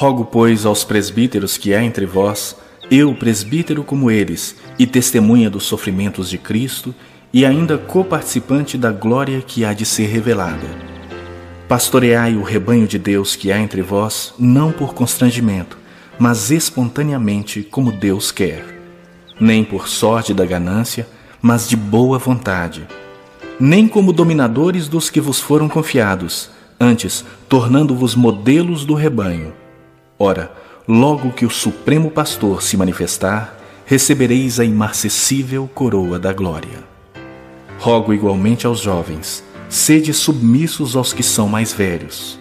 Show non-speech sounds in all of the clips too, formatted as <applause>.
Rogo, pois, aos presbíteros que há entre vós, eu, presbítero como eles, e testemunha dos sofrimentos de Cristo, e ainda coparticipante da glória que há de ser revelada. Pastoreai o rebanho de Deus que há entre vós, não por constrangimento, mas espontaneamente, como Deus quer, nem por sorte da ganância, mas de boa vontade, nem como dominadores dos que vos foram confiados, antes tornando-vos modelos do rebanho. Ora, logo que o Supremo Pastor se manifestar, recebereis a imarcessível coroa da glória. Rogo igualmente aos jovens, sede submissos aos que são mais velhos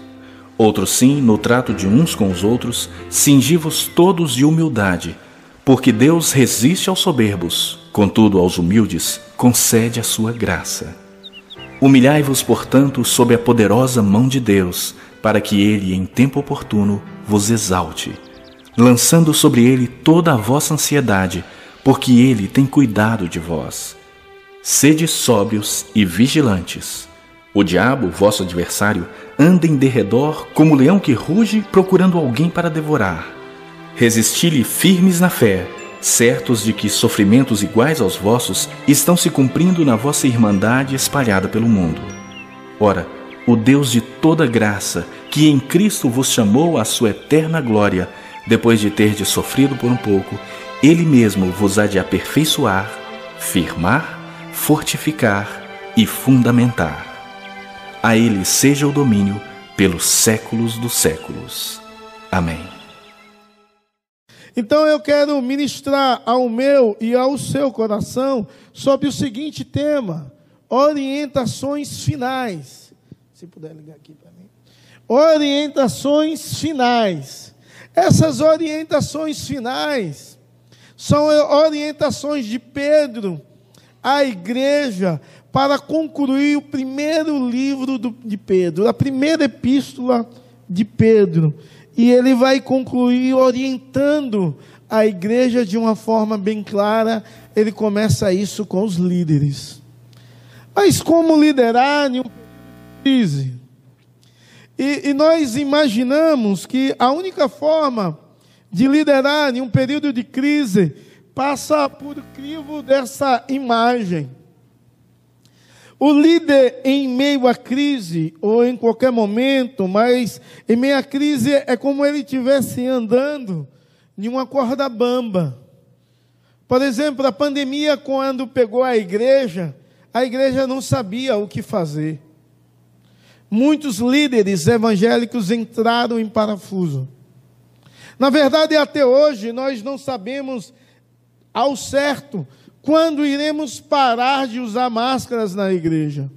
Outros sim, no trato de uns com os outros, cingi-vos todos de humildade, porque Deus resiste aos soberbos, contudo aos humildes concede a sua graça. Humilhai-vos, portanto, sob a poderosa mão de Deus, para que ele, em tempo oportuno, vos exalte, lançando sobre ele toda a vossa ansiedade, porque ele tem cuidado de vós. Sede sóbrios e vigilantes. O diabo, vosso adversário, anda em derredor como leão que ruge procurando alguém para devorar. Resisti-lhe firmes na fé, certos de que sofrimentos iguais aos vossos estão se cumprindo na vossa irmandade espalhada pelo mundo. Ora, o Deus de toda graça, que em Cristo vos chamou à sua eterna glória, depois de terdes sofrido por um pouco, ele mesmo vos há de aperfeiçoar, firmar, fortificar e fundamentar. A Ele seja o domínio pelos séculos dos séculos. Amém. Então eu quero ministrar ao meu e ao seu coração sobre o seguinte tema: orientações finais. Se puder ligar aqui para mim. Orientações finais. Essas orientações finais são orientações de Pedro à igreja para concluir o primeiro livro de Pedro, a primeira epístola de Pedro. E ele vai concluir orientando a igreja de uma forma bem clara. Ele começa isso com os líderes. Mas como liderar em uma crise? E, e nós imaginamos que a única forma de liderar em um período de crise passa por crivo dessa imagem. O líder em meio à crise, ou em qualquer momento, mas em meio à crise é como ele estivesse andando em uma corda bamba. Por exemplo, a pandemia, quando pegou a igreja, a igreja não sabia o que fazer. Muitos líderes evangélicos entraram em parafuso. Na verdade, até hoje, nós não sabemos ao certo quando iremos parar de usar máscaras na igreja?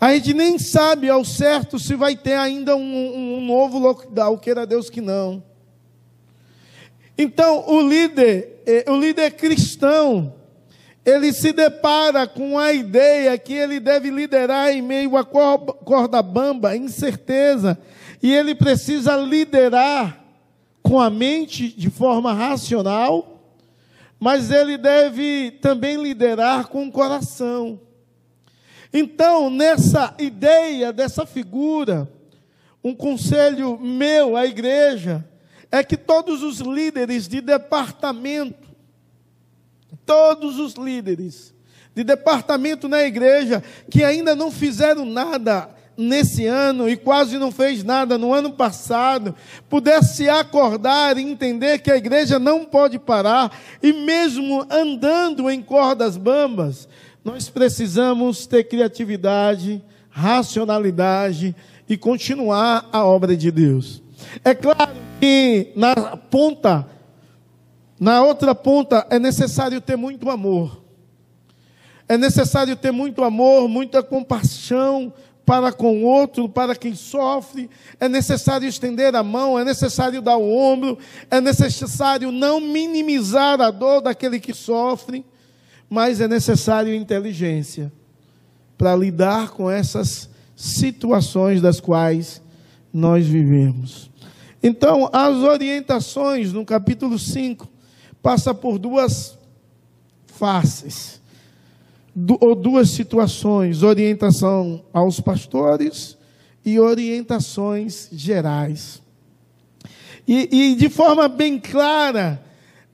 A gente nem sabe ao certo se vai ter ainda um, um novo lockdown, queira Deus que não. Então, o líder, eh, o líder cristão, ele se depara com a ideia que ele deve liderar em meio a corda bamba, incerteza, e ele precisa liderar com a mente de forma racional, mas ele deve também liderar com o coração. Então, nessa ideia dessa figura, um conselho meu à igreja é que todos os líderes de departamento, todos os líderes de departamento na igreja que ainda não fizeram nada nesse ano e quase não fez nada no ano passado, pudesse acordar e entender que a igreja não pode parar, e mesmo andando em cordas bambas, nós precisamos ter criatividade, racionalidade e continuar a obra de Deus. É claro que na ponta, na outra ponta, é necessário ter muito amor. É necessário ter muito amor, muita compaixão, para com o outro, para quem sofre, é necessário estender a mão, é necessário dar o ombro, é necessário não minimizar a dor daquele que sofre, mas é necessário inteligência para lidar com essas situações das quais nós vivemos. Então, as orientações no capítulo 5 passa por duas faces ou duas situações: orientação aos pastores e orientações gerais. E, e de forma bem clara,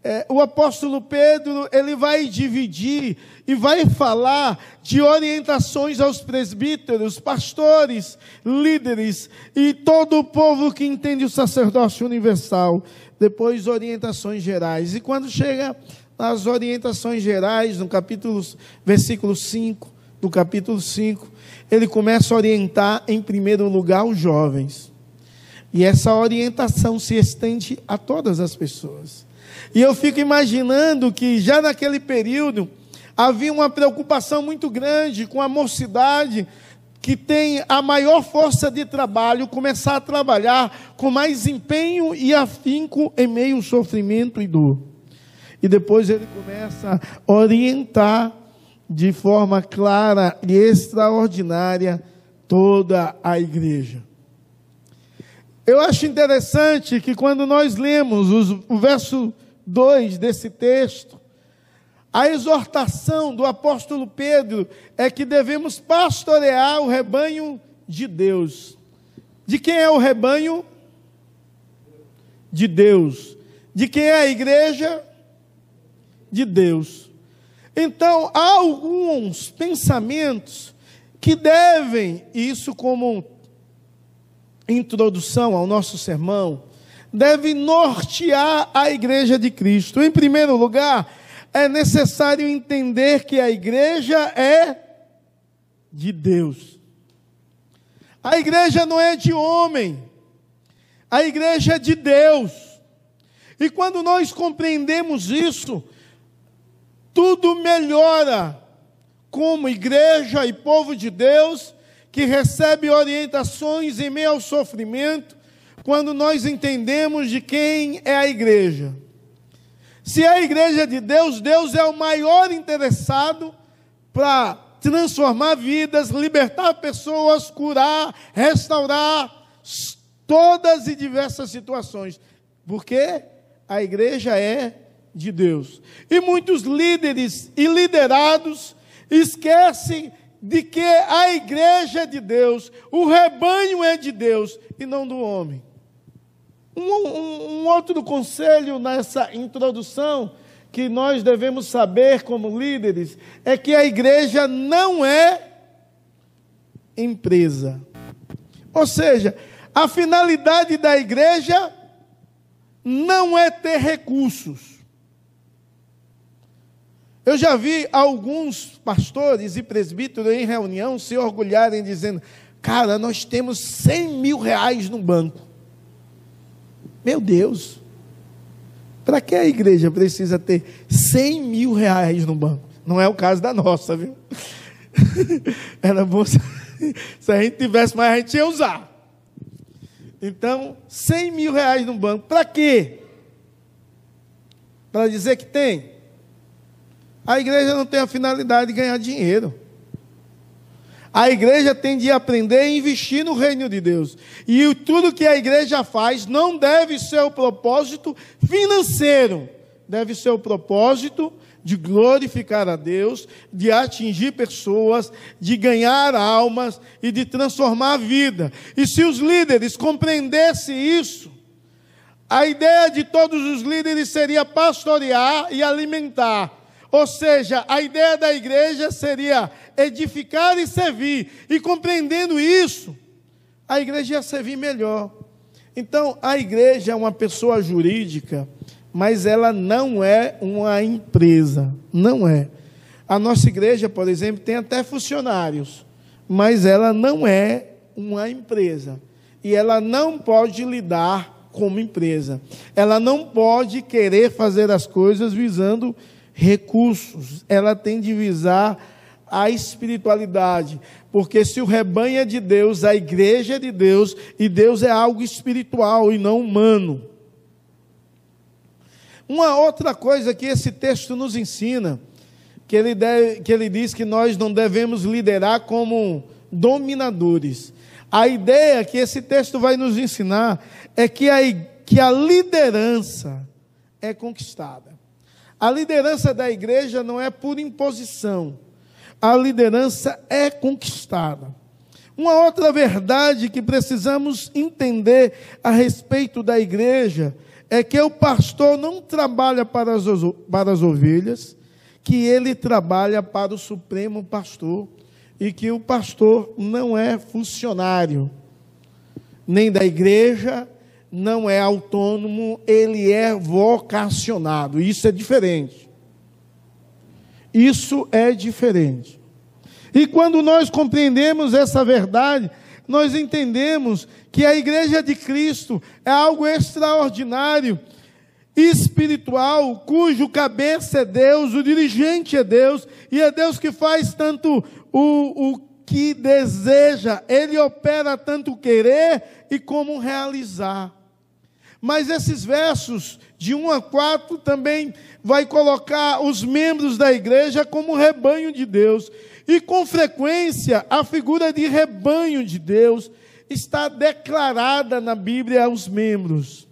é, o apóstolo Pedro ele vai dividir e vai falar de orientações aos presbíteros, pastores, líderes e todo o povo que entende o sacerdócio universal. Depois, orientações gerais. E quando chega nas orientações gerais, no capítulo, versículo 5, do capítulo 5, ele começa a orientar, em primeiro lugar, os jovens. E essa orientação se estende a todas as pessoas. E eu fico imaginando que já naquele período havia uma preocupação muito grande com a mocidade que tem a maior força de trabalho começar a trabalhar com mais empenho e afinco em meio ao sofrimento e dor. E depois ele começa a orientar de forma clara e extraordinária toda a igreja. Eu acho interessante que quando nós lemos os, o verso 2 desse texto, a exortação do apóstolo Pedro é que devemos pastorear o rebanho de Deus. De quem é o rebanho? De Deus. De quem é a igreja? De Deus. Então, há alguns pensamentos que devem, isso como introdução ao nosso sermão, deve nortear a igreja de Cristo. Em primeiro lugar, é necessário entender que a igreja é de Deus. A igreja não é de homem, a igreja é de Deus. E quando nós compreendemos isso, tudo melhora como igreja e povo de Deus que recebe orientações em meio ao sofrimento, quando nós entendemos de quem é a igreja. Se é a igreja de Deus, Deus é o maior interessado para transformar vidas, libertar pessoas, curar, restaurar todas e diversas situações. Porque a igreja é de Deus. E muitos líderes e liderados esquecem de que a igreja é de Deus, o rebanho é de Deus e não do homem. Um, um, um, outro conselho nessa introdução que nós devemos saber como líderes é que a igreja não é empresa. Ou seja, a finalidade da igreja não é ter recursos. Eu já vi alguns pastores e presbíteros em reunião se orgulharem dizendo: Cara, nós temos 100 mil reais no banco. Meu Deus, para que a igreja precisa ter 100 mil reais no banco? Não é o caso da nossa, viu? <laughs> Era bom se, se a gente tivesse mais, a gente ia usar. Então, 100 mil reais no banco, para quê? Para dizer que tem? A igreja não tem a finalidade de ganhar dinheiro. A igreja tem de aprender a investir no reino de Deus. E tudo que a igreja faz não deve ser o propósito financeiro, deve ser o propósito de glorificar a Deus, de atingir pessoas, de ganhar almas e de transformar a vida. E se os líderes compreendessem isso, a ideia de todos os líderes seria pastorear e alimentar ou seja, a ideia da igreja seria edificar e servir. E compreendendo isso, a igreja ia servir melhor. Então, a igreja é uma pessoa jurídica, mas ela não é uma empresa. Não é. A nossa igreja, por exemplo, tem até funcionários, mas ela não é uma empresa. E ela não pode lidar como empresa. Ela não pode querer fazer as coisas visando recursos, ela tem de visar a espiritualidade, porque se o rebanho é de Deus, a igreja é de Deus, e Deus é algo espiritual e não humano. Uma outra coisa que esse texto nos ensina, que ele, deve, que ele diz que nós não devemos liderar como dominadores. A ideia que esse texto vai nos ensinar é que a, que a liderança é conquistada. A liderança da igreja não é por imposição, a liderança é conquistada. Uma outra verdade que precisamos entender a respeito da igreja é que o pastor não trabalha para as, para as ovelhas, que ele trabalha para o supremo pastor e que o pastor não é funcionário nem da igreja, não é autônomo, ele é vocacionado. Isso é diferente. Isso é diferente. E quando nós compreendemos essa verdade, nós entendemos que a igreja de Cristo é algo extraordinário, espiritual, cujo cabeça é Deus, o dirigente é Deus, e é Deus que faz tanto o, o que deseja, ele opera tanto querer e como realizar. Mas esses versos de 1 a 4 também vai colocar os membros da igreja como rebanho de Deus. E com frequência, a figura de rebanho de Deus está declarada na Bíblia aos membros.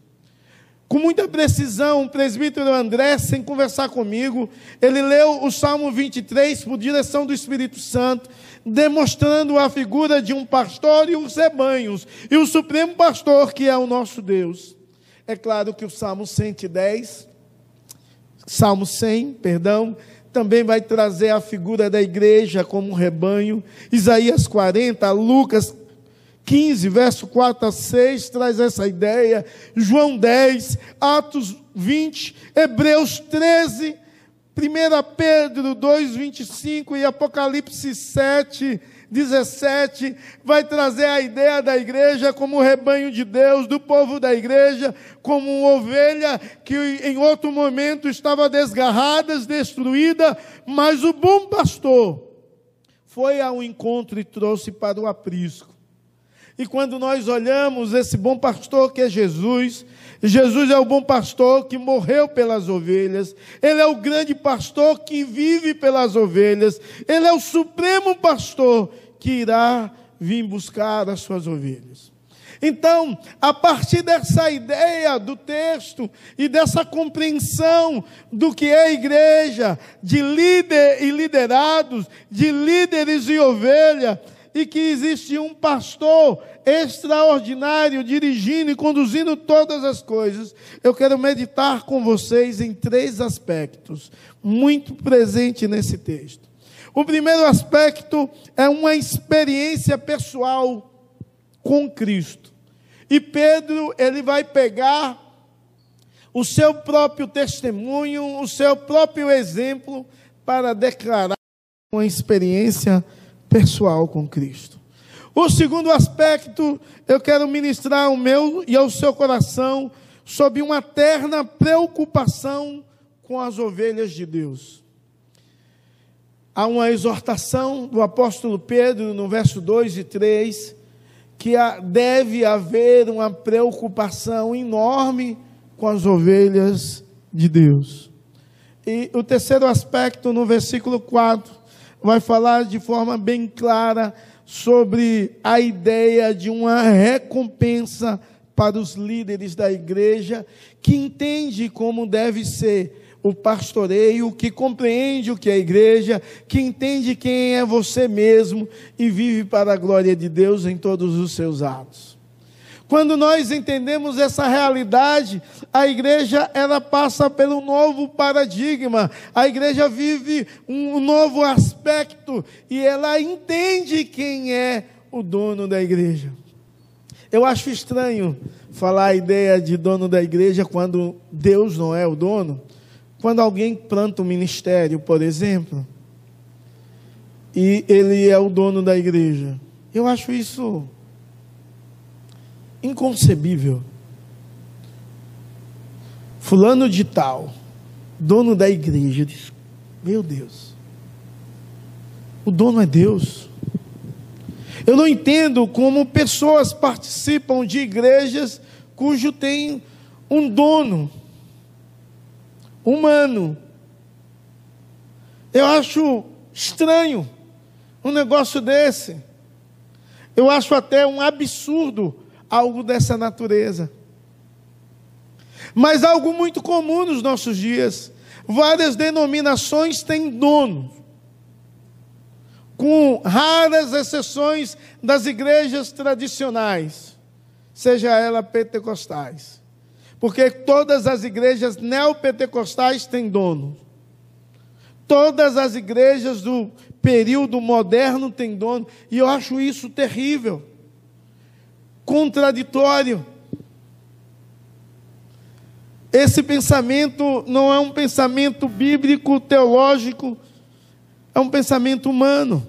Com muita precisão, o presbítero André, sem conversar comigo, ele leu o Salmo 23 por direção do Espírito Santo, demonstrando a figura de um pastor e os rebanhos, e o supremo pastor que é o nosso Deus. É claro que o Salmo 110, Salmo 100, perdão, também vai trazer a figura da igreja como um rebanho. Isaías 40, Lucas 15, verso 4 a 6, traz essa ideia. João 10, Atos 20, Hebreus 13, 1 Pedro 2, 25 e Apocalipse 7, 17 vai trazer a ideia da igreja como rebanho de Deus, do povo da igreja, como uma ovelha que em outro momento estava desgarrada, destruída, mas o bom pastor foi ao encontro e trouxe para o aprisco. E quando nós olhamos esse bom pastor que é Jesus, Jesus é o bom pastor que morreu pelas ovelhas, ele é o grande pastor que vive pelas ovelhas, ele é o supremo pastor que irá vir buscar as suas ovelhas. Então, a partir dessa ideia do texto e dessa compreensão do que é igreja, de líder e liderados, de líderes e ovelha, e que existe um pastor extraordinário dirigindo e conduzindo todas as coisas, eu quero meditar com vocês em três aspectos, muito presente nesse texto. O primeiro aspecto é uma experiência pessoal com Cristo. E Pedro, ele vai pegar o seu próprio testemunho, o seu próprio exemplo para declarar uma experiência pessoal com Cristo. O segundo aspecto, eu quero ministrar ao meu e ao seu coração sobre uma terna preocupação com as ovelhas de Deus. Há uma exortação do apóstolo Pedro no verso 2 e 3 que deve haver uma preocupação enorme com as ovelhas de Deus. E o terceiro aspecto, no versículo 4, vai falar de forma bem clara sobre a ideia de uma recompensa para os líderes da igreja, que entende como deve ser o pastoreio, que compreende o que é a igreja, que entende quem é você mesmo e vive para a glória de Deus em todos os seus atos. Quando nós entendemos essa realidade, a igreja ela passa pelo novo paradigma. A igreja vive um novo aspecto e ela entende quem é o dono da igreja. Eu acho estranho falar a ideia de dono da igreja quando Deus não é o dono. Quando alguém planta um ministério, por exemplo, e ele é o dono da igreja. Eu acho isso inconcebível. Fulano de tal, dono da igreja, Meu Deus, o dono é Deus. Eu não entendo como pessoas participam de igrejas cujo tem um dono humano. Eu acho estranho um negócio desse. Eu acho até um absurdo algo dessa natureza. Mas algo muito comum nos nossos dias. Várias denominações têm dono. com raras exceções das igrejas tradicionais, seja ela pentecostais. Porque todas as igrejas neopentecostais têm dono. Todas as igrejas do período moderno têm dono. E eu acho isso terrível, contraditório. Esse pensamento não é um pensamento bíblico, teológico, é um pensamento humano.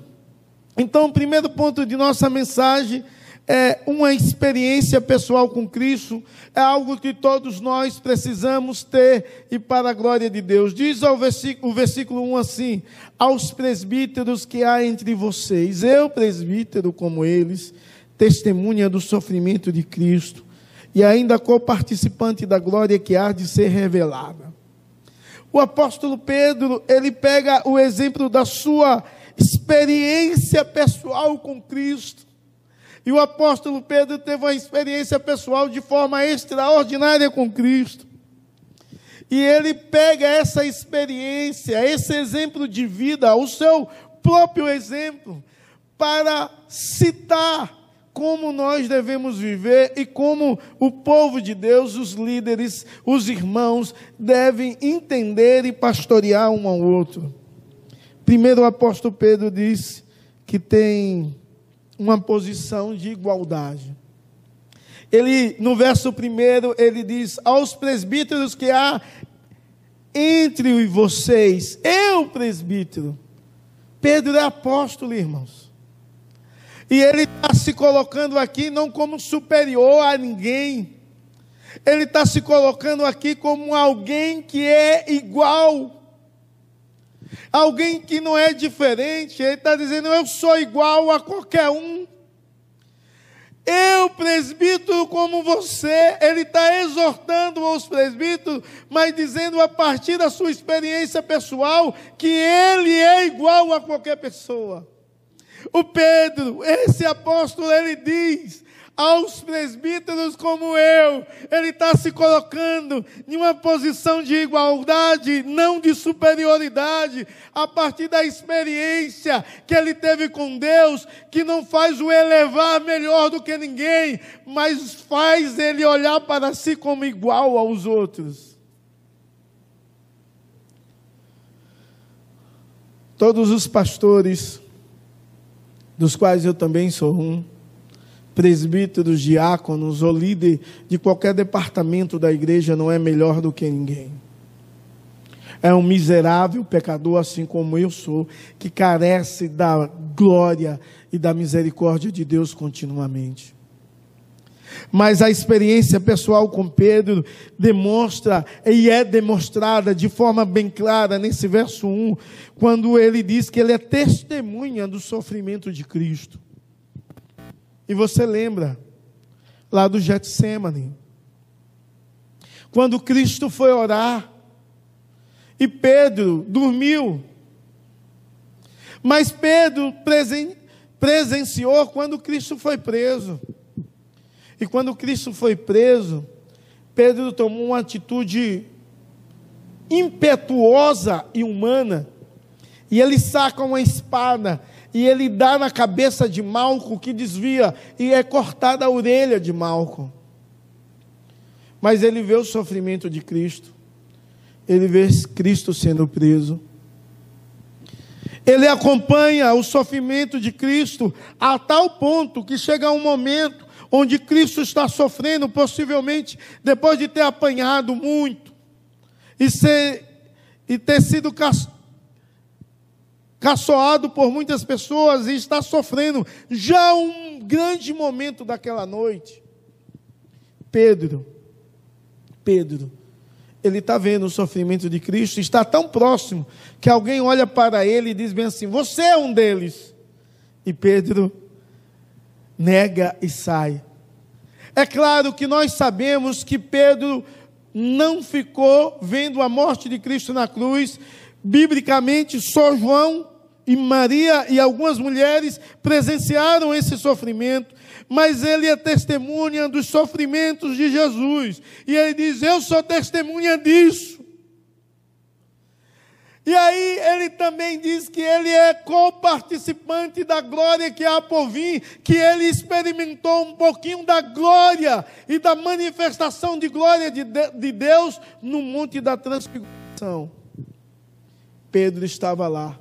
Então, o primeiro ponto de nossa mensagem é uma experiência pessoal com Cristo, é algo que todos nós precisamos ter e para a glória de Deus. Diz ao versículo, o versículo 1 assim: Aos presbíteros que há entre vocês, eu, presbítero como eles, testemunha do sofrimento de Cristo e ainda co-participante da glória que há de ser revelada. O apóstolo Pedro, ele pega o exemplo da sua experiência pessoal com Cristo. E o apóstolo Pedro teve uma experiência pessoal de forma extraordinária com Cristo. E ele pega essa experiência, esse exemplo de vida, o seu próprio exemplo, para citar como nós devemos viver e como o povo de Deus, os líderes, os irmãos, devem entender e pastorear um ao outro. Primeiro, o apóstolo Pedro diz que tem uma posição de igualdade. Ele, no verso primeiro, ele diz: Aos presbíteros que há entre vocês, eu presbítero. Pedro é apóstolo, irmãos. E ele está se colocando aqui não como superior a ninguém. Ele está se colocando aqui como alguém que é igual. Alguém que não é diferente. Ele está dizendo: Eu sou igual a qualquer um. Eu, presbítero como você, ele está exortando os presbíteros, mas dizendo a partir da sua experiência pessoal que ele é igual a qualquer pessoa. O Pedro, esse apóstolo, ele diz aos presbíteros como eu, ele está se colocando em uma posição de igualdade, não de superioridade, a partir da experiência que ele teve com Deus, que não faz o elevar melhor do que ninguém, mas faz ele olhar para si como igual aos outros. Todos os pastores, dos quais eu também sou um, presbíteros, diáconos ou líder de qualquer departamento da igreja não é melhor do que ninguém. É um miserável pecador, assim como eu sou, que carece da glória e da misericórdia de Deus continuamente. Mas a experiência pessoal com Pedro demonstra e é demonstrada de forma bem clara nesse verso 1, quando ele diz que ele é testemunha do sofrimento de Cristo. E você lembra lá do Getsemane, quando Cristo foi orar e Pedro dormiu. Mas Pedro presen presenciou quando Cristo foi preso. E quando Cristo foi preso, Pedro tomou uma atitude impetuosa e humana. E ele saca uma espada e ele dá na cabeça de Malco que desvia e é cortada a orelha de Malco. Mas ele vê o sofrimento de Cristo. Ele vê Cristo sendo preso. Ele acompanha o sofrimento de Cristo a tal ponto que chega um momento onde Cristo está sofrendo, possivelmente depois de ter apanhado muito e, ser, e ter sido caçoado por muitas pessoas e está sofrendo já um grande momento daquela noite. Pedro, Pedro, ele está vendo o sofrimento de Cristo, está tão próximo que alguém olha para ele e diz bem assim: Você é um deles. E Pedro nega e sai. É claro que nós sabemos que Pedro não ficou vendo a morte de Cristo na cruz. Biblicamente, só João e Maria e algumas mulheres presenciaram esse sofrimento, mas ele é testemunha dos sofrimentos de Jesus. E ele diz: Eu sou testemunha disso. E aí ele também diz que ele é co-participante da glória que há por vir, que ele experimentou um pouquinho da glória e da manifestação de glória de, de Deus no Monte da Transfiguração. Pedro estava lá.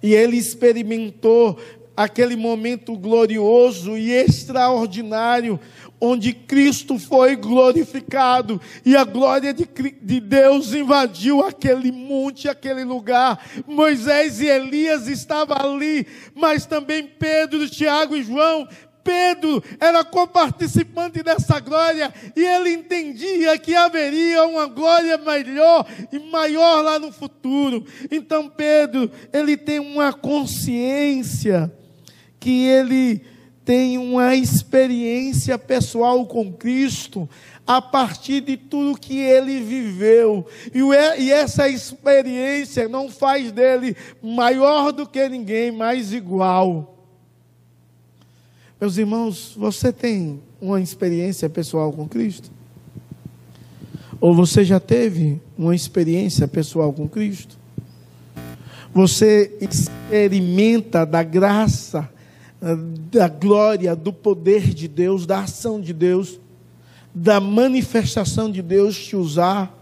E ele experimentou aquele momento glorioso e extraordinário onde Cristo foi glorificado e a glória de, de, Deus invadiu aquele monte, aquele lugar. Moisés e Elias estavam ali, mas também Pedro, Tiago e João. Pedro era coparticipante dessa glória e ele entendia que haveria uma glória melhor e maior lá no futuro. Então Pedro, ele tem uma consciência que ele tem uma experiência pessoal com Cristo a partir de tudo que ele viveu. E essa experiência não faz dele maior do que ninguém, mais igual. Meus irmãos, você tem uma experiência pessoal com Cristo? Ou você já teve uma experiência pessoal com Cristo? Você experimenta da graça da glória, do poder de Deus, da ação de Deus, da manifestação de Deus te usar.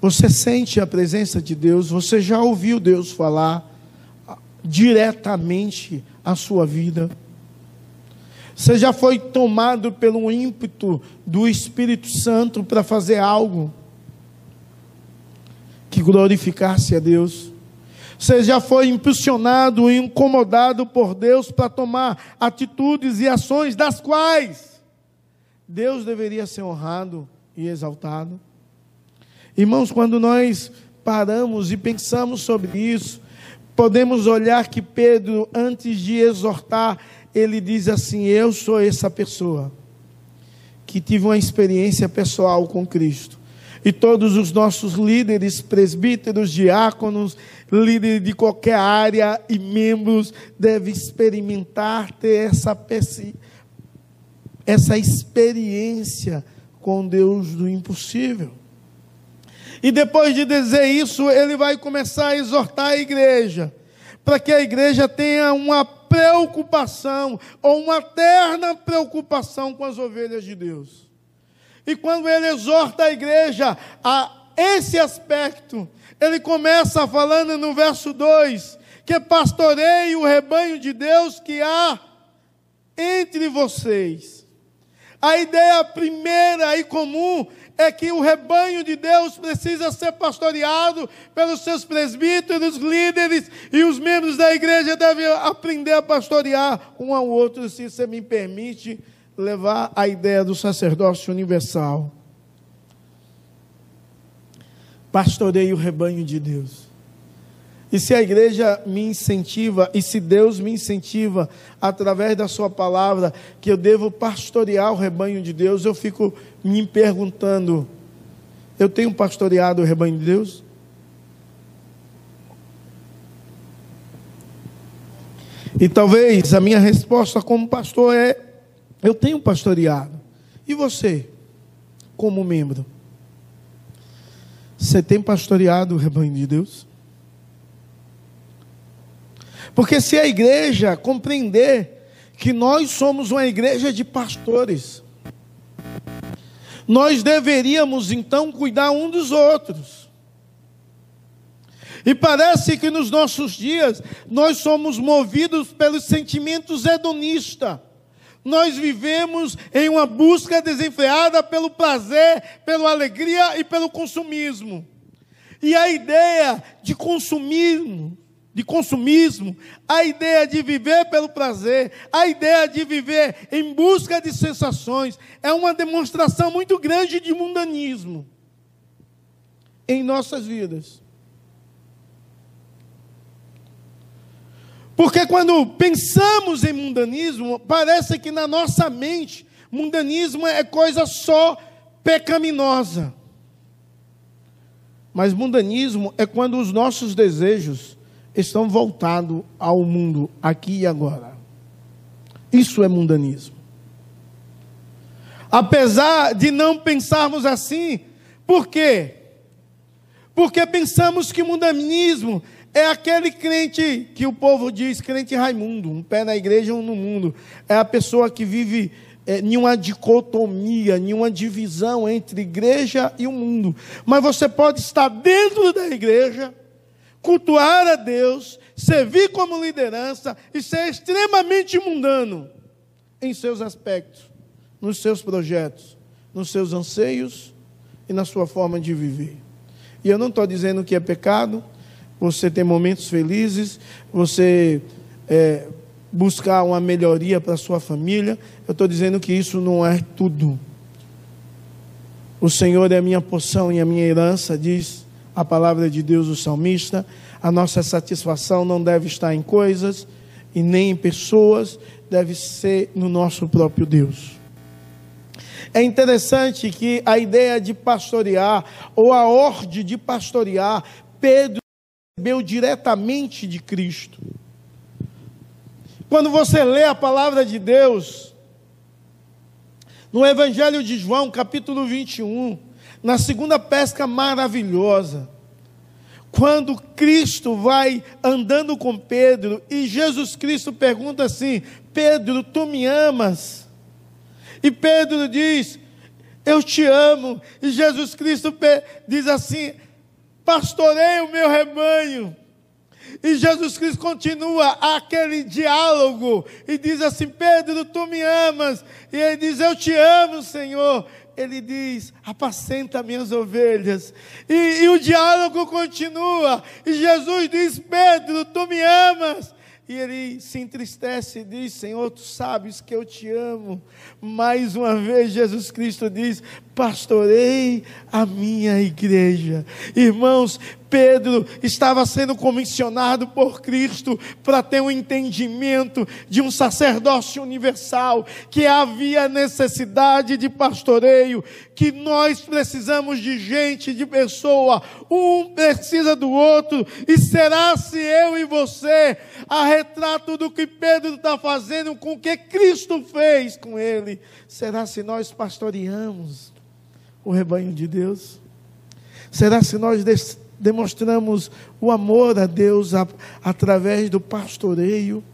Você sente a presença de Deus, você já ouviu Deus falar diretamente à sua vida. Você já foi tomado pelo ímpeto do Espírito Santo para fazer algo que glorificasse a Deus. Você já foi impulsionado e incomodado por Deus para tomar atitudes e ações das quais Deus deveria ser honrado e exaltado. Irmãos, quando nós paramos e pensamos sobre isso, podemos olhar que Pedro, antes de exortar, ele diz assim: Eu sou essa pessoa que tive uma experiência pessoal com Cristo. E todos os nossos líderes, presbíteros, diáconos, líderes de qualquer área e membros devem experimentar, ter essa, essa experiência com Deus do impossível. E depois de dizer isso, ele vai começar a exortar a igreja, para que a igreja tenha uma preocupação, ou uma terna preocupação com as ovelhas de Deus. E quando ele exorta a igreja a esse aspecto, ele começa falando no verso 2: que pastorei o rebanho de Deus que há entre vocês. A ideia primeira e comum é que o rebanho de Deus precisa ser pastoreado pelos seus presbíteros, líderes e os membros da igreja devem aprender a pastorear um ao outro, se você me permite levar a ideia do sacerdócio universal. Pastorei o rebanho de Deus. E se a igreja me incentiva, e se Deus me incentiva através da Sua palavra, que eu devo pastorear o rebanho de Deus, eu fico me perguntando: eu tenho pastoreado o rebanho de Deus? E talvez a minha resposta como pastor é: eu tenho pastoreado. E você, como membro? Você tem pastoreado o rebanho de Deus? Porque se a igreja compreender que nós somos uma igreja de pastores, nós deveríamos então cuidar um dos outros. E parece que nos nossos dias nós somos movidos pelos sentimentos hedonistas nós vivemos em uma busca desenfreada pelo prazer, pela alegria e pelo consumismo. E a ideia de consumismo, de consumismo, a ideia de viver pelo prazer, a ideia de viver em busca de sensações, é uma demonstração muito grande de mundanismo em nossas vidas. Porque quando pensamos em mundanismo, parece que na nossa mente, mundanismo é coisa só pecaminosa. Mas mundanismo é quando os nossos desejos estão voltados ao mundo aqui e agora. Isso é mundanismo. Apesar de não pensarmos assim, por quê? Porque pensamos que mundanismo é aquele crente que o povo diz, crente Raimundo, um pé na igreja um no mundo. É a pessoa que vive é, nenhuma dicotomia, nenhuma divisão entre igreja e o mundo. Mas você pode estar dentro da igreja, cultuar a Deus, servir como liderança e ser extremamente mundano em seus aspectos, nos seus projetos, nos seus anseios e na sua forma de viver. E eu não estou dizendo que é pecado você ter momentos felizes, você é, buscar uma melhoria para sua família. Eu estou dizendo que isso não é tudo. O Senhor é a minha porção e a minha herança, diz a palavra de Deus, o salmista. A nossa satisfação não deve estar em coisas e nem em pessoas, deve ser no nosso próprio Deus. É interessante que a ideia de pastorear, ou a ordem de pastorear, Pedro recebeu diretamente de Cristo. Quando você lê a palavra de Deus, no Evangelho de João, capítulo 21, na segunda pesca maravilhosa, quando Cristo vai andando com Pedro e Jesus Cristo pergunta assim: Pedro, tu me amas? E Pedro diz: Eu te amo. E Jesus Cristo diz assim: Pastorei o meu rebanho. E Jesus Cristo continua aquele diálogo e diz assim: Pedro, tu me amas. E ele diz: Eu te amo, Senhor. Ele diz: Apacenta minhas ovelhas. E, e o diálogo continua. E Jesus diz: Pedro, tu me amas. E ele se entristece e diz: Senhor, tu sabes que eu te amo. Mais uma vez, Jesus Cristo diz: Pastorei a minha igreja. Irmãos, Pedro estava sendo comissionado por Cristo para ter um entendimento de um sacerdócio universal, que havia necessidade de pastoreio, que nós precisamos de gente, de pessoa, um precisa do outro, e será se eu e você, a retrato do que Pedro está fazendo com o que Cristo fez com ele, será se nós pastoreamos o rebanho de Deus? Será se nós demonstramos o amor a Deus a, através do pastoreio?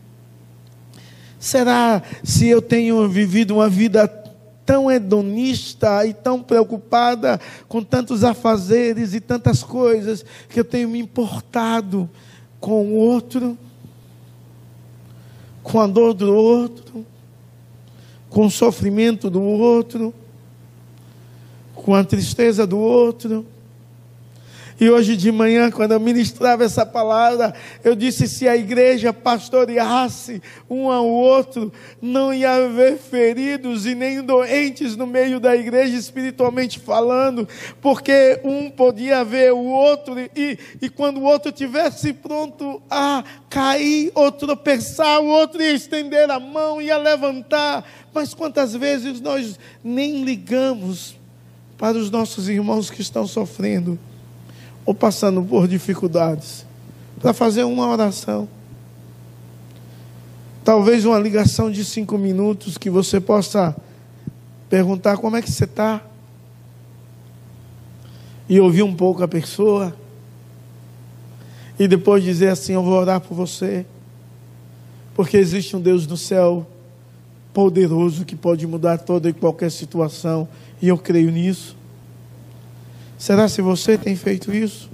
Será se eu tenho vivido uma vida tão hedonista e tão preocupada com tantos afazeres e tantas coisas que eu tenho me importado com o outro, com a dor do outro, com o sofrimento do outro, com a tristeza do outro? E hoje de manhã, quando eu ministrava essa palavra, eu disse: se a igreja pastoreasse um ao outro, não ia haver feridos e nem doentes no meio da igreja, espiritualmente falando, porque um podia ver o outro, e, e quando o outro tivesse pronto a cair ou tropeçar, o outro ia estender a mão, ia levantar. Mas quantas vezes nós nem ligamos para os nossos irmãos que estão sofrendo? ou passando por dificuldades, para fazer uma oração. Talvez uma ligação de cinco minutos que você possa perguntar como é que você está. E ouvir um pouco a pessoa. E depois dizer assim: Eu vou orar por você. Porque existe um Deus no céu poderoso que pode mudar toda e qualquer situação. E eu creio nisso. Será se você tem feito isso?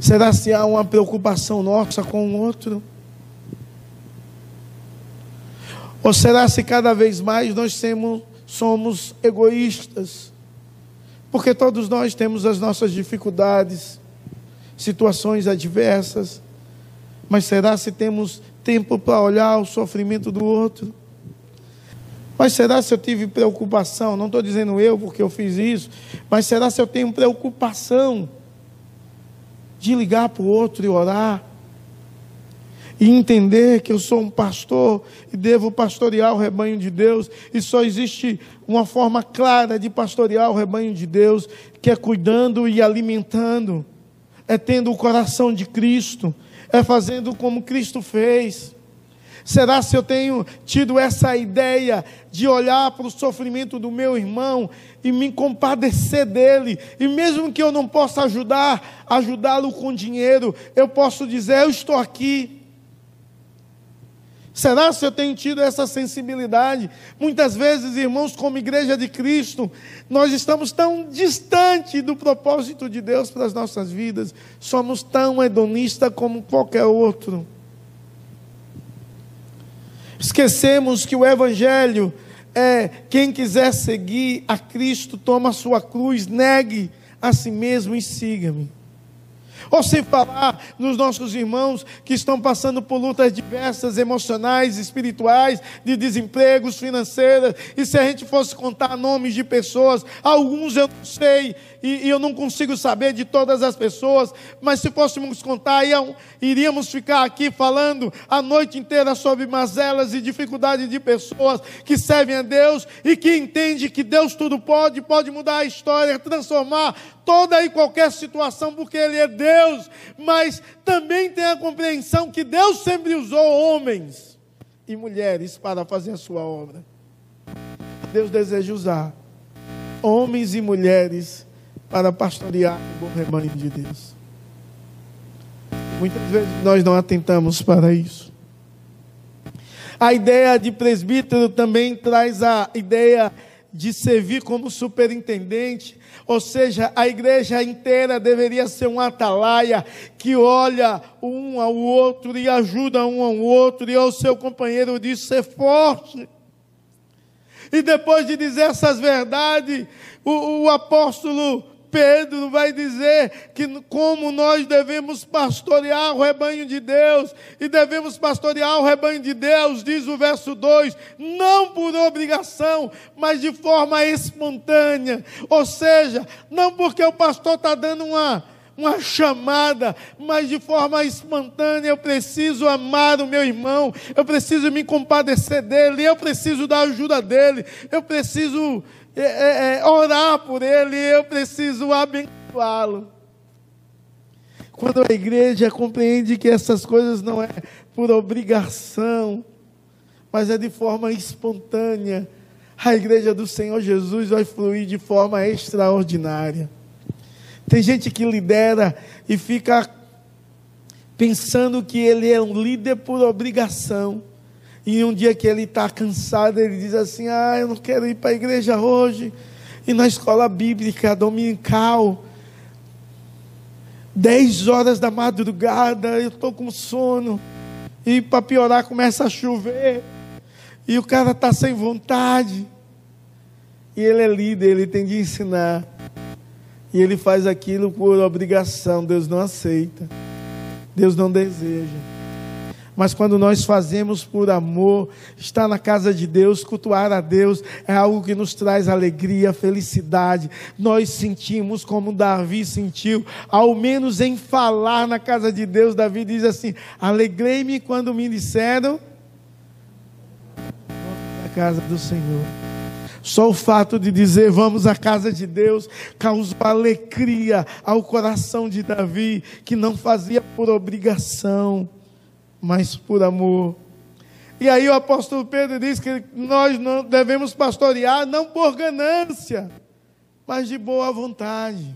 Será se há uma preocupação nossa com o outro? Ou será se cada vez mais nós temos, somos egoístas? Porque todos nós temos as nossas dificuldades, situações adversas, mas será se temos tempo para olhar o sofrimento do outro? Mas será se eu tive preocupação? Não estou dizendo eu porque eu fiz isso, mas será se eu tenho preocupação de ligar para o outro e orar? E entender que eu sou um pastor e devo pastorear o rebanho de Deus, e só existe uma forma clara de pastorear o rebanho de Deus, que é cuidando e alimentando, é tendo o coração de Cristo, é fazendo como Cristo fez Será se eu tenho tido essa ideia de olhar para o sofrimento do meu irmão e me compadecer dele, e mesmo que eu não possa ajudar, ajudá-lo com dinheiro, eu posso dizer: Eu estou aqui. Será se eu tenho tido essa sensibilidade? Muitas vezes, irmãos, como igreja de Cristo, nós estamos tão distante do propósito de Deus para as nossas vidas, somos tão hedonistas como qualquer outro. Esquecemos que o Evangelho é quem quiser seguir a Cristo, toma a sua cruz, negue a si mesmo e siga-me. Ou sem falar nos nossos irmãos que estão passando por lutas diversas, emocionais, espirituais, de desempregos financeiros. E se a gente fosse contar nomes de pessoas, alguns eu não sei, e, e eu não consigo saber de todas as pessoas, mas se fôssemos contar, iríamos ficar aqui falando a noite inteira sobre mazelas e dificuldades de pessoas que servem a Deus e que entendem que Deus tudo pode, pode mudar a história, transformar toda e qualquer situação, porque Ele é Deus, mas também tem a compreensão que Deus sempre usou homens e mulheres para fazer a sua obra. Deus deseja usar homens e mulheres para pastorear o bom rebanho de Deus. Muitas vezes nós não atentamos para isso. A ideia de presbítero também traz a ideia de servir como superintendente, ou seja, a igreja inteira deveria ser um atalaia que olha um ao outro e ajuda um ao outro e ao seu companheiro diz ser forte. E depois de dizer essas verdades, o, o apóstolo Pedro vai dizer que como nós devemos pastorear o rebanho de Deus, e devemos pastorear o rebanho de Deus, diz o verso 2, não por obrigação, mas de forma espontânea. Ou seja, não porque o pastor está dando uma uma chamada, mas de forma espontânea. Eu preciso amar o meu irmão, eu preciso me compadecer dele, eu preciso da ajuda dele, eu preciso é, é, é, orar por ele, eu preciso abençoá-lo. Quando a igreja compreende que essas coisas não é por obrigação, mas é de forma espontânea, a igreja do Senhor Jesus vai fluir de forma extraordinária. Tem gente que lidera e fica pensando que ele é um líder por obrigação. E um dia que ele está cansado, ele diz assim: Ah, eu não quero ir para a igreja hoje. E na escola bíblica dominical, 10 horas da madrugada, eu estou com sono. E para piorar, começa a chover. E o cara está sem vontade. E ele é líder, ele tem de ensinar. E ele faz aquilo por obrigação. Deus não aceita. Deus não deseja. Mas quando nós fazemos por amor, estar na casa de Deus, cultuar a Deus, é algo que nos traz alegria, felicidade. Nós sentimos como Davi sentiu, ao menos em falar na casa de Deus, Davi diz assim: Alegrei-me quando me disseram, à casa do Senhor. Só o fato de dizer vamos à casa de Deus causou alegria ao coração de Davi, que não fazia por obrigação mas por amor. E aí o apóstolo Pedro diz que nós não devemos pastorear não por ganância, mas de boa vontade.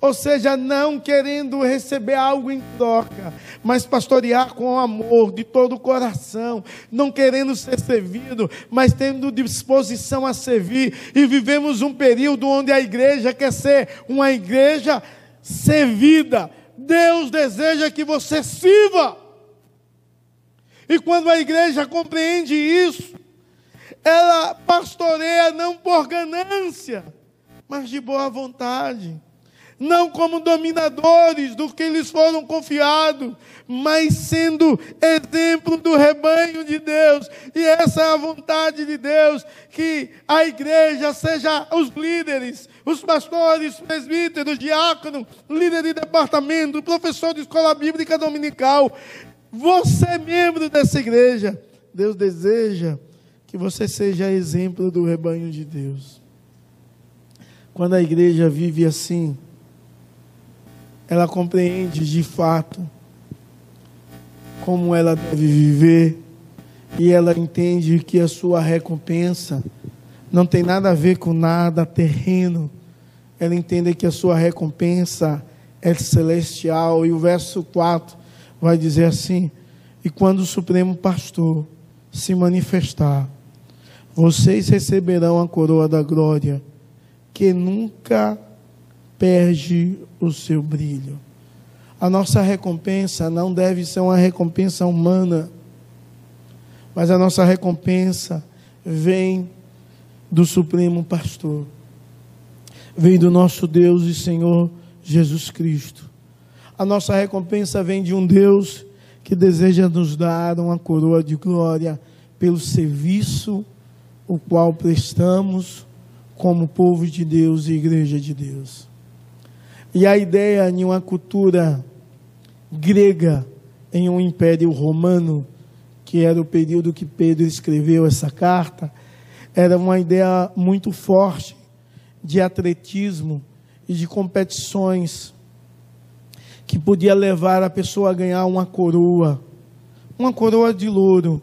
Ou seja, não querendo receber algo em troca, mas pastorear com amor de todo o coração, não querendo ser servido, mas tendo disposição a servir. E vivemos um período onde a igreja quer ser uma igreja servida. Deus deseja que você sirva. E quando a igreja compreende isso, ela pastoreia não por ganância, mas de boa vontade. Não como dominadores do que lhes foram confiados, mas sendo exemplo do rebanho de Deus. E essa é a vontade de Deus: que a igreja seja os líderes, os pastores, presbíteros, diáconos, líder de departamento, professor de escola bíblica dominical, você é membro dessa igreja. Deus deseja que você seja exemplo do rebanho de Deus. Quando a igreja vive assim, ela compreende de fato como ela deve viver e ela entende que a sua recompensa não tem nada a ver com nada terreno. Ela entende que a sua recompensa é celestial. E o verso 4 vai dizer assim: E quando o Supremo Pastor se manifestar, vocês receberão a coroa da glória, que nunca perde o seu brilho. A nossa recompensa não deve ser uma recompensa humana, mas a nossa recompensa vem do Supremo Pastor, vem do nosso Deus e Senhor Jesus Cristo. A nossa recompensa vem de um Deus que deseja nos dar uma coroa de glória pelo serviço o qual prestamos como povo de Deus e igreja de Deus. E a ideia em uma cultura grega, em um império romano, que era o período que Pedro escreveu essa carta, era uma ideia muito forte de atletismo e de competições que podia levar a pessoa a ganhar uma coroa, uma coroa de louro,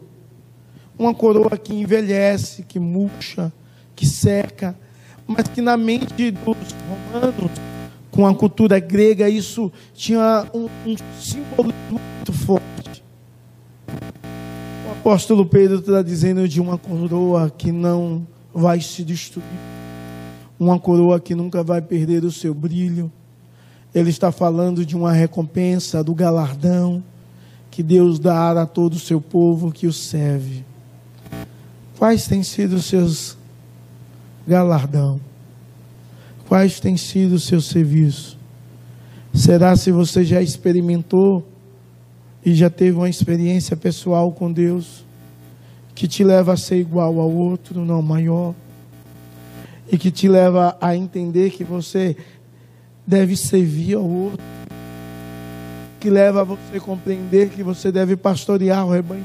uma coroa que envelhece, que murcha, que seca, mas que na mente dos romanos, com a cultura grega, isso tinha um, um símbolo muito forte apóstolo Pedro está dizendo de uma coroa que não vai se destruir, uma coroa que nunca vai perder o seu brilho. Ele está falando de uma recompensa, do galardão que Deus dá a todo o seu povo que o serve. Quais têm sido os seus galardão? Quais têm sido o seu serviço? Será se você já experimentou e já teve uma experiência pessoal com Deus que te leva a ser igual ao outro, não maior, e que te leva a entender que você deve servir ao outro, que leva você a compreender que você deve pastorear o rebanho,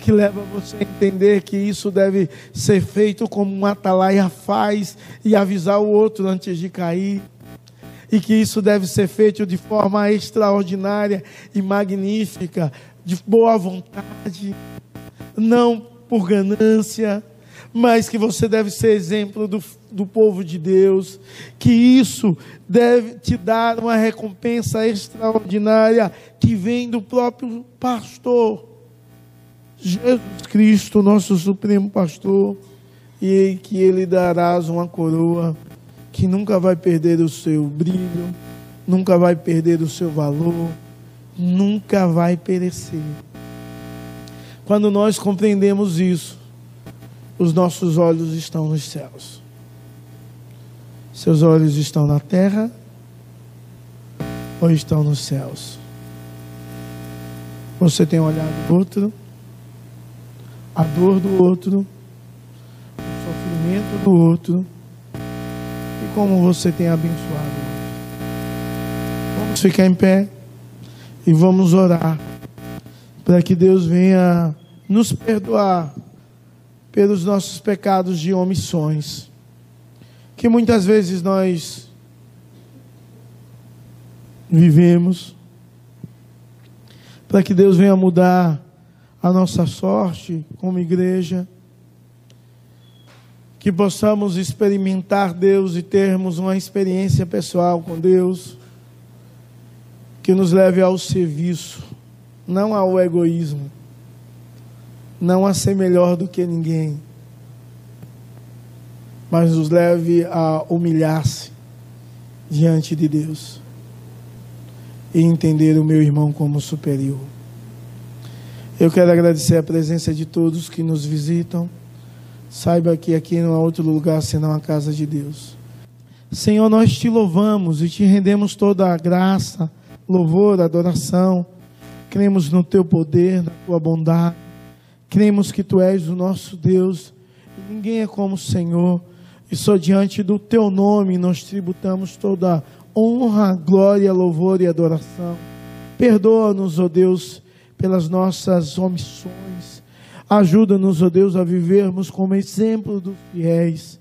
que leva você a entender que isso deve ser feito como um atalaia faz e avisar o outro antes de cair e que isso deve ser feito de forma extraordinária e magnífica, de boa vontade, não por ganância, mas que você deve ser exemplo do, do povo de Deus, que isso deve te dar uma recompensa extraordinária que vem do próprio pastor, Jesus Cristo, nosso supremo pastor, e que ele darás uma coroa que nunca vai perder o seu brilho, nunca vai perder o seu valor, nunca vai perecer. Quando nós compreendemos isso, os nossos olhos estão nos céus. Seus olhos estão na terra ou estão nos céus? Você tem olhado o outro, a dor do outro, o sofrimento do outro como você tem abençoado. Vamos ficar em pé e vamos orar para que Deus venha nos perdoar pelos nossos pecados de omissões, que muitas vezes nós vivemos, para que Deus venha mudar a nossa sorte como igreja que possamos experimentar Deus e termos uma experiência pessoal com Deus que nos leve ao serviço, não ao egoísmo, não a ser melhor do que ninguém, mas nos leve a humilhar-se diante de Deus e entender o meu irmão como superior. Eu quero agradecer a presença de todos que nos visitam. Saiba que aqui não há outro lugar senão a casa de Deus. Senhor, nós te louvamos e te rendemos toda a graça, louvor, adoração. Cremos no teu poder, na tua bondade. Cremos que tu és o nosso Deus. E ninguém é como o Senhor. E só diante do teu nome nós tributamos toda honra, glória, louvor e adoração. Perdoa-nos, ó oh Deus, pelas nossas omissões Ajuda-nos, ó oh Deus, a vivermos como exemplo dos fiéis,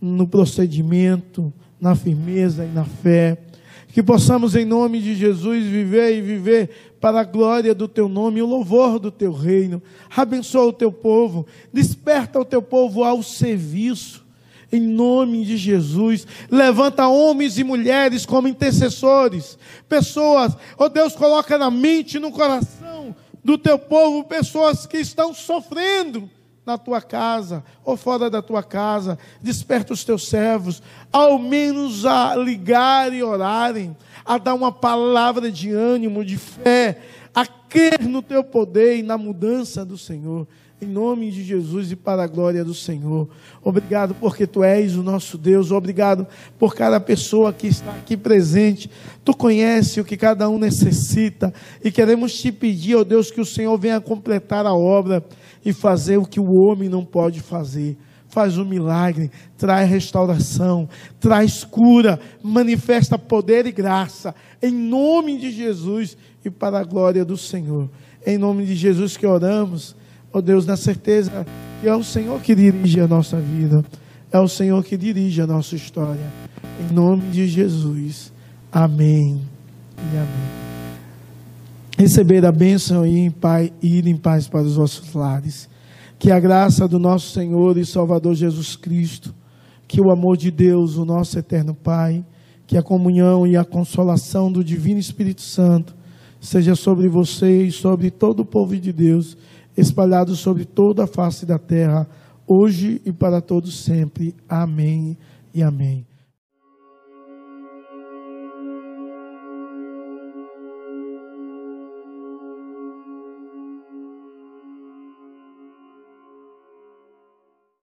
no procedimento, na firmeza e na fé. Que possamos, em nome de Jesus, viver e viver para a glória do teu nome e o louvor do teu reino. Abençoa o teu povo, desperta o teu povo ao serviço. Em nome de Jesus, levanta homens e mulheres como intercessores, pessoas, ó oh Deus, coloca na mente e no coração do teu povo pessoas que estão sofrendo na tua casa ou fora da tua casa, desperta os teus servos, ao menos a ligar e orarem, a dar uma palavra de ânimo, de fé, crer no teu poder e na mudança do Senhor. Em nome de Jesus e para a glória do Senhor. Obrigado porque tu és o nosso Deus. Obrigado por cada pessoa que está aqui presente. Tu conhece o que cada um necessita. E queremos te pedir, ó Deus, que o Senhor venha completar a obra e fazer o que o homem não pode fazer. Faz um milagre, traz restauração, traz cura, manifesta poder e graça, em nome de Jesus e para a glória do Senhor. Em nome de Jesus que oramos, ó oh Deus, na certeza que é o Senhor que dirige a nossa vida, é o Senhor que dirige a nossa história. Em nome de Jesus. Amém e amém receber a bênção e ir em paz para os vossos lares. Que a graça do nosso Senhor e Salvador Jesus Cristo, que o amor de Deus, o nosso eterno Pai, que a comunhão e a consolação do Divino Espírito Santo seja sobre você e sobre todo o povo de Deus, espalhado sobre toda a face da terra, hoje e para todos sempre. Amém e amém.